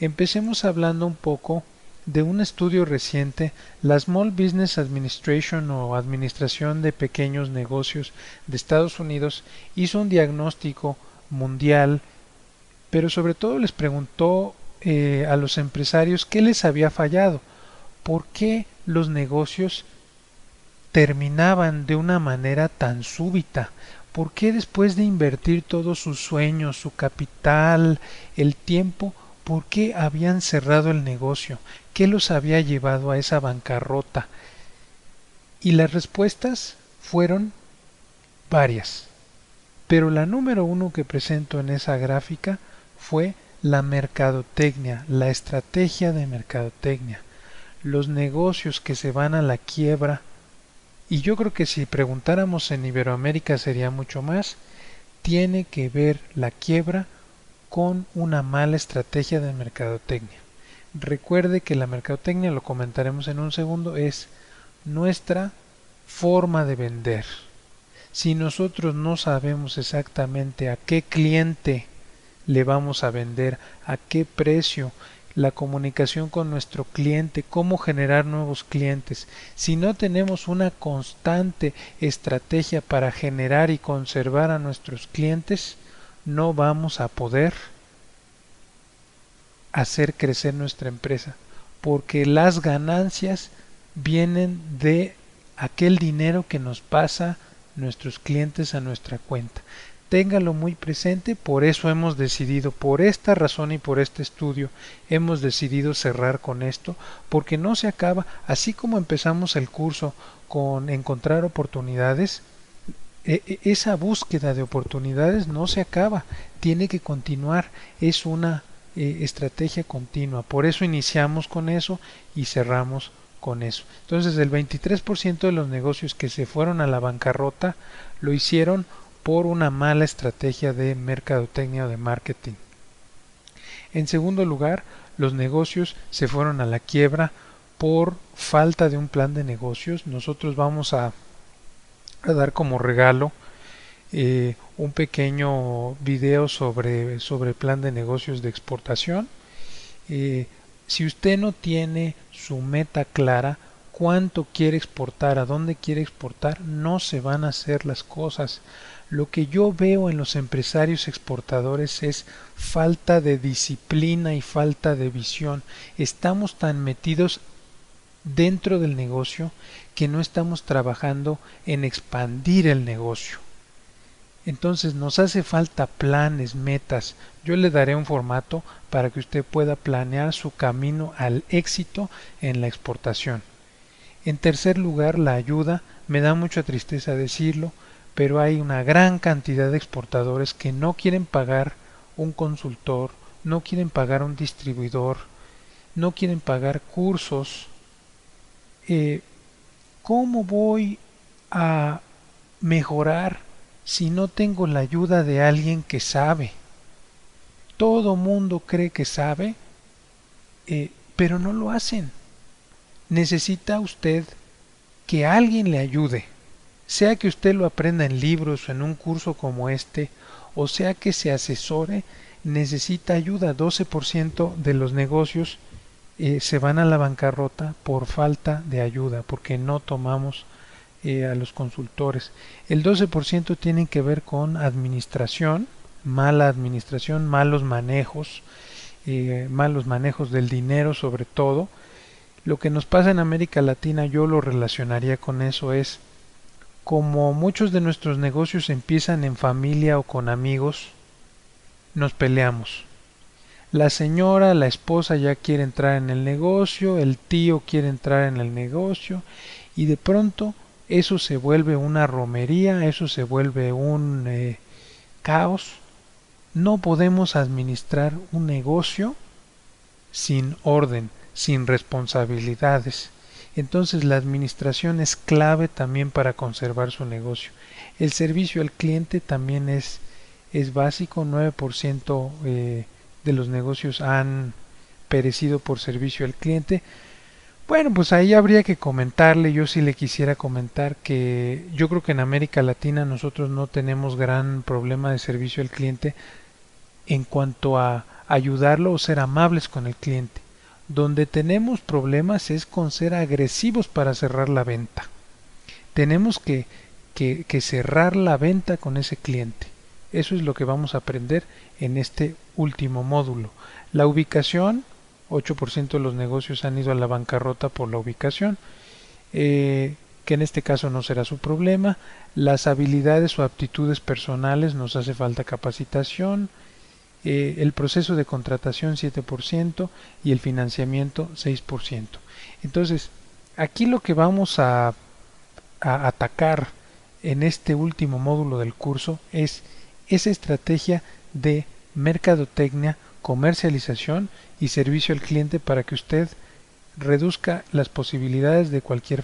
empecemos hablando un poco de un estudio reciente, la Small Business Administration o Administración de Pequeños Negocios de Estados Unidos hizo un diagnóstico mundial, pero sobre todo les preguntó eh, a los empresarios qué les había fallado, por qué los negocios terminaban de una manera tan súbita, por qué después de invertir todos sus sueños, su capital, el tiempo, por qué habían cerrado el negocio, qué los había llevado a esa bancarrota. Y las respuestas fueron varias. Pero la número uno que presento en esa gráfica fue la mercadotecnia, la estrategia de mercadotecnia, los negocios que se van a la quiebra. Y yo creo que si preguntáramos en Iberoamérica sería mucho más, tiene que ver la quiebra con una mala estrategia de mercadotecnia. Recuerde que la mercadotecnia, lo comentaremos en un segundo, es nuestra forma de vender. Si nosotros no sabemos exactamente a qué cliente le vamos a vender, a qué precio, la comunicación con nuestro cliente, cómo generar nuevos clientes. Si no tenemos una constante estrategia para generar y conservar a nuestros clientes, no vamos a poder hacer crecer nuestra empresa, porque las ganancias vienen de aquel dinero que nos pasa nuestros clientes a nuestra cuenta. Téngalo muy presente, por eso hemos decidido, por esta razón y por este estudio, hemos decidido cerrar con esto, porque no se acaba, así como empezamos el curso con encontrar oportunidades, esa búsqueda de oportunidades no se acaba, tiene que continuar, es una eh, estrategia continua, por eso iniciamos con eso y cerramos con eso. Entonces el 23% de los negocios que se fueron a la bancarrota lo hicieron por una mala estrategia de mercadotecnia o de marketing. En segundo lugar, los negocios se fueron a la quiebra por falta de un plan de negocios. Nosotros vamos a a dar como regalo eh, un pequeño video sobre, sobre plan de negocios de exportación. Eh, si usted no tiene su meta clara, cuánto quiere exportar, a dónde quiere exportar, no se van a hacer las cosas. Lo que yo veo en los empresarios exportadores es falta de disciplina y falta de visión. Estamos tan metidos dentro del negocio que no estamos trabajando en expandir el negocio. Entonces nos hace falta planes, metas. Yo le daré un formato para que usted pueda planear su camino al éxito en la exportación. En tercer lugar, la ayuda. Me da mucha tristeza decirlo, pero hay una gran cantidad de exportadores que no quieren pagar un consultor, no quieren pagar un distribuidor, no quieren pagar cursos eh, ¿cómo voy a mejorar si no tengo la ayuda de alguien que sabe? Todo mundo cree que sabe, eh, pero no lo hacen. Necesita usted que alguien le ayude, sea que usted lo aprenda en libros o en un curso como este, o sea que se asesore, necesita ayuda. 12% de los negocios eh, se van a la bancarrota por falta de ayuda, porque no tomamos eh, a los consultores. El 12% tiene que ver con administración, mala administración, malos manejos, eh, malos manejos del dinero sobre todo. Lo que nos pasa en América Latina yo lo relacionaría con eso es como muchos de nuestros negocios empiezan en familia o con amigos, nos peleamos la señora, la esposa ya quiere entrar en el negocio, el tío quiere entrar en el negocio y de pronto eso se vuelve una romería, eso se vuelve un eh, caos. No podemos administrar un negocio sin orden, sin responsabilidades. Entonces la administración es clave también para conservar su negocio. El servicio al cliente también es, es básico, 9% eh, de los negocios han perecido por servicio al cliente. Bueno, pues ahí habría que comentarle, yo sí le quisiera comentar que yo creo que en América Latina nosotros no tenemos gran problema de servicio al cliente en cuanto a, ayudarlo o ser amables con el cliente. Donde tenemos problemas es con ser agresivos para cerrar la venta. Tenemos que, que, que cerrar la venta con ese cliente. Eso es lo que vamos a aprender en este último módulo. La ubicación, 8% de los negocios han ido a la bancarrota por la ubicación, eh, que en este caso no será su problema. Las habilidades o aptitudes personales nos hace falta capacitación. Eh, el proceso de contratación 7% y el financiamiento 6%. Entonces, aquí lo que vamos a, a atacar en este último módulo del curso es esa estrategia de mercadotecnia, comercialización y servicio al cliente para que usted reduzca las posibilidades de cualquier